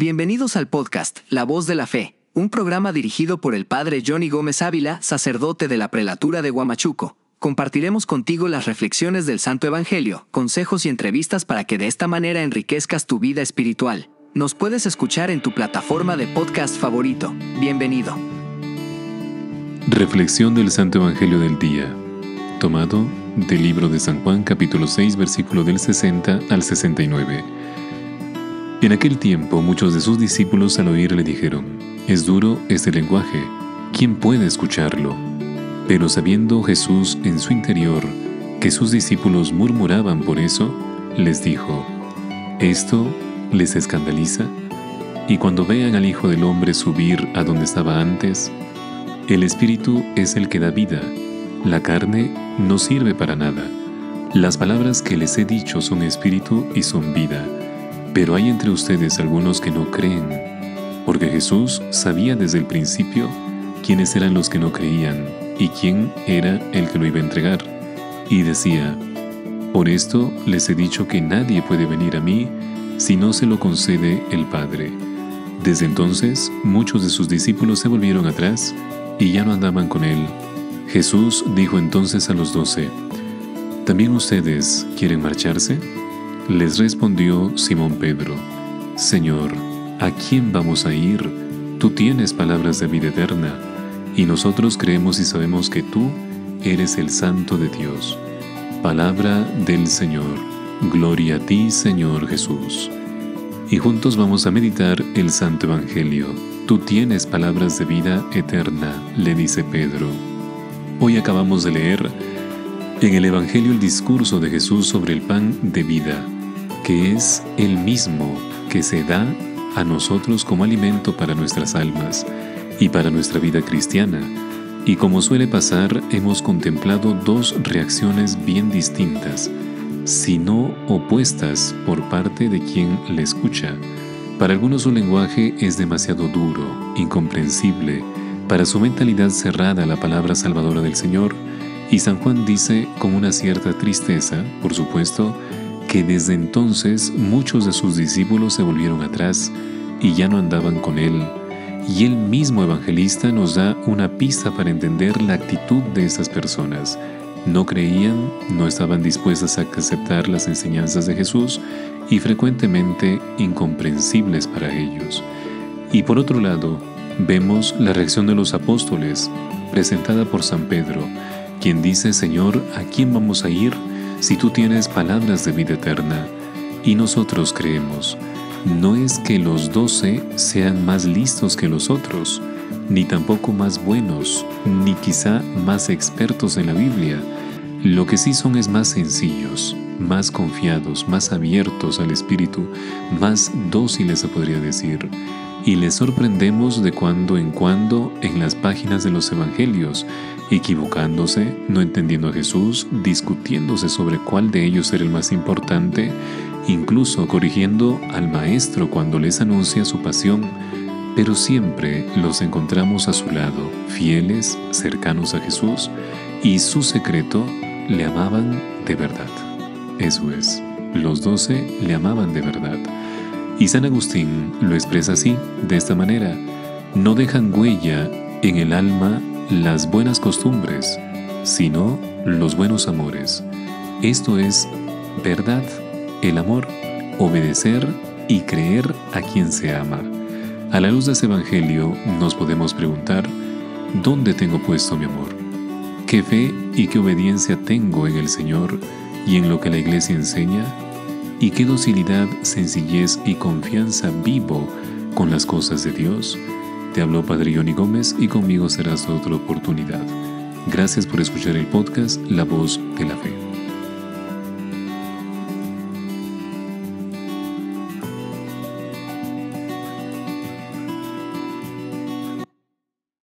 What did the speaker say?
Bienvenidos al podcast La Voz de la Fe, un programa dirigido por el Padre Johnny Gómez Ávila, sacerdote de la prelatura de Huamachuco. Compartiremos contigo las reflexiones del Santo Evangelio, consejos y entrevistas para que de esta manera enriquezcas tu vida espiritual. Nos puedes escuchar en tu plataforma de podcast favorito. Bienvenido. Reflexión del Santo Evangelio del Día, tomado del libro de San Juan capítulo 6 versículo del 60 al 69. En aquel tiempo muchos de sus discípulos al oír le dijeron, Es duro este lenguaje, ¿quién puede escucharlo? Pero sabiendo Jesús en su interior que sus discípulos murmuraban por eso, les dijo, ¿esto les escandaliza? Y cuando vean al Hijo del Hombre subir a donde estaba antes, el Espíritu es el que da vida, la carne no sirve para nada. Las palabras que les he dicho son espíritu y son vida pero hay entre ustedes algunos que no creen, porque Jesús sabía desde el principio quiénes eran los que no creían y quién era el que lo iba a entregar. Y decía, por esto les he dicho que nadie puede venir a mí si no se lo concede el Padre. Desde entonces muchos de sus discípulos se volvieron atrás y ya no andaban con él. Jesús dijo entonces a los doce, ¿también ustedes quieren marcharse? Les respondió Simón Pedro, Señor, ¿a quién vamos a ir? Tú tienes palabras de vida eterna, y nosotros creemos y sabemos que tú eres el Santo de Dios. Palabra del Señor. Gloria a ti, Señor Jesús. Y juntos vamos a meditar el Santo Evangelio. Tú tienes palabras de vida eterna, le dice Pedro. Hoy acabamos de leer en el Evangelio el discurso de Jesús sobre el pan de vida que es el mismo que se da a nosotros como alimento para nuestras almas y para nuestra vida cristiana. Y como suele pasar, hemos contemplado dos reacciones bien distintas, si no opuestas por parte de quien le escucha. Para algunos su lenguaje es demasiado duro, incomprensible, para su mentalidad cerrada la palabra salvadora del Señor, y San Juan dice con una cierta tristeza, por supuesto, que desde entonces muchos de sus discípulos se volvieron atrás y ya no andaban con él. Y el mismo evangelista nos da una pista para entender la actitud de estas personas. No creían, no estaban dispuestas a aceptar las enseñanzas de Jesús y frecuentemente incomprensibles para ellos. Y por otro lado, vemos la reacción de los apóstoles, presentada por San Pedro, quien dice, Señor, ¿a quién vamos a ir? Si tú tienes palabras de vida eterna y nosotros creemos, no es que los doce sean más listos que los otros, ni tampoco más buenos, ni quizá más expertos en la Biblia. Lo que sí son es más sencillos, más confiados, más abiertos al Espíritu, más dóciles se podría decir. Y les sorprendemos de cuando en cuando en las páginas de los Evangelios equivocándose, no entendiendo a Jesús, discutiéndose sobre cuál de ellos era el más importante, incluso corrigiendo al Maestro cuando les anuncia su pasión, pero siempre los encontramos a su lado, fieles, cercanos a Jesús, y su secreto le amaban de verdad. Eso es, los doce le amaban de verdad. Y San Agustín lo expresa así, de esta manera, no dejan huella en el alma las buenas costumbres, sino los buenos amores. Esto es verdad, el amor, obedecer y creer a quien se ama. A la luz de ese Evangelio nos podemos preguntar, ¿dónde tengo puesto mi amor? ¿Qué fe y qué obediencia tengo en el Señor y en lo que la Iglesia enseña? ¿Y qué docilidad, sencillez y confianza vivo con las cosas de Dios? Te habló Padre Johnny Gómez y conmigo serás otra oportunidad. Gracias por escuchar el podcast La Voz de la Fe.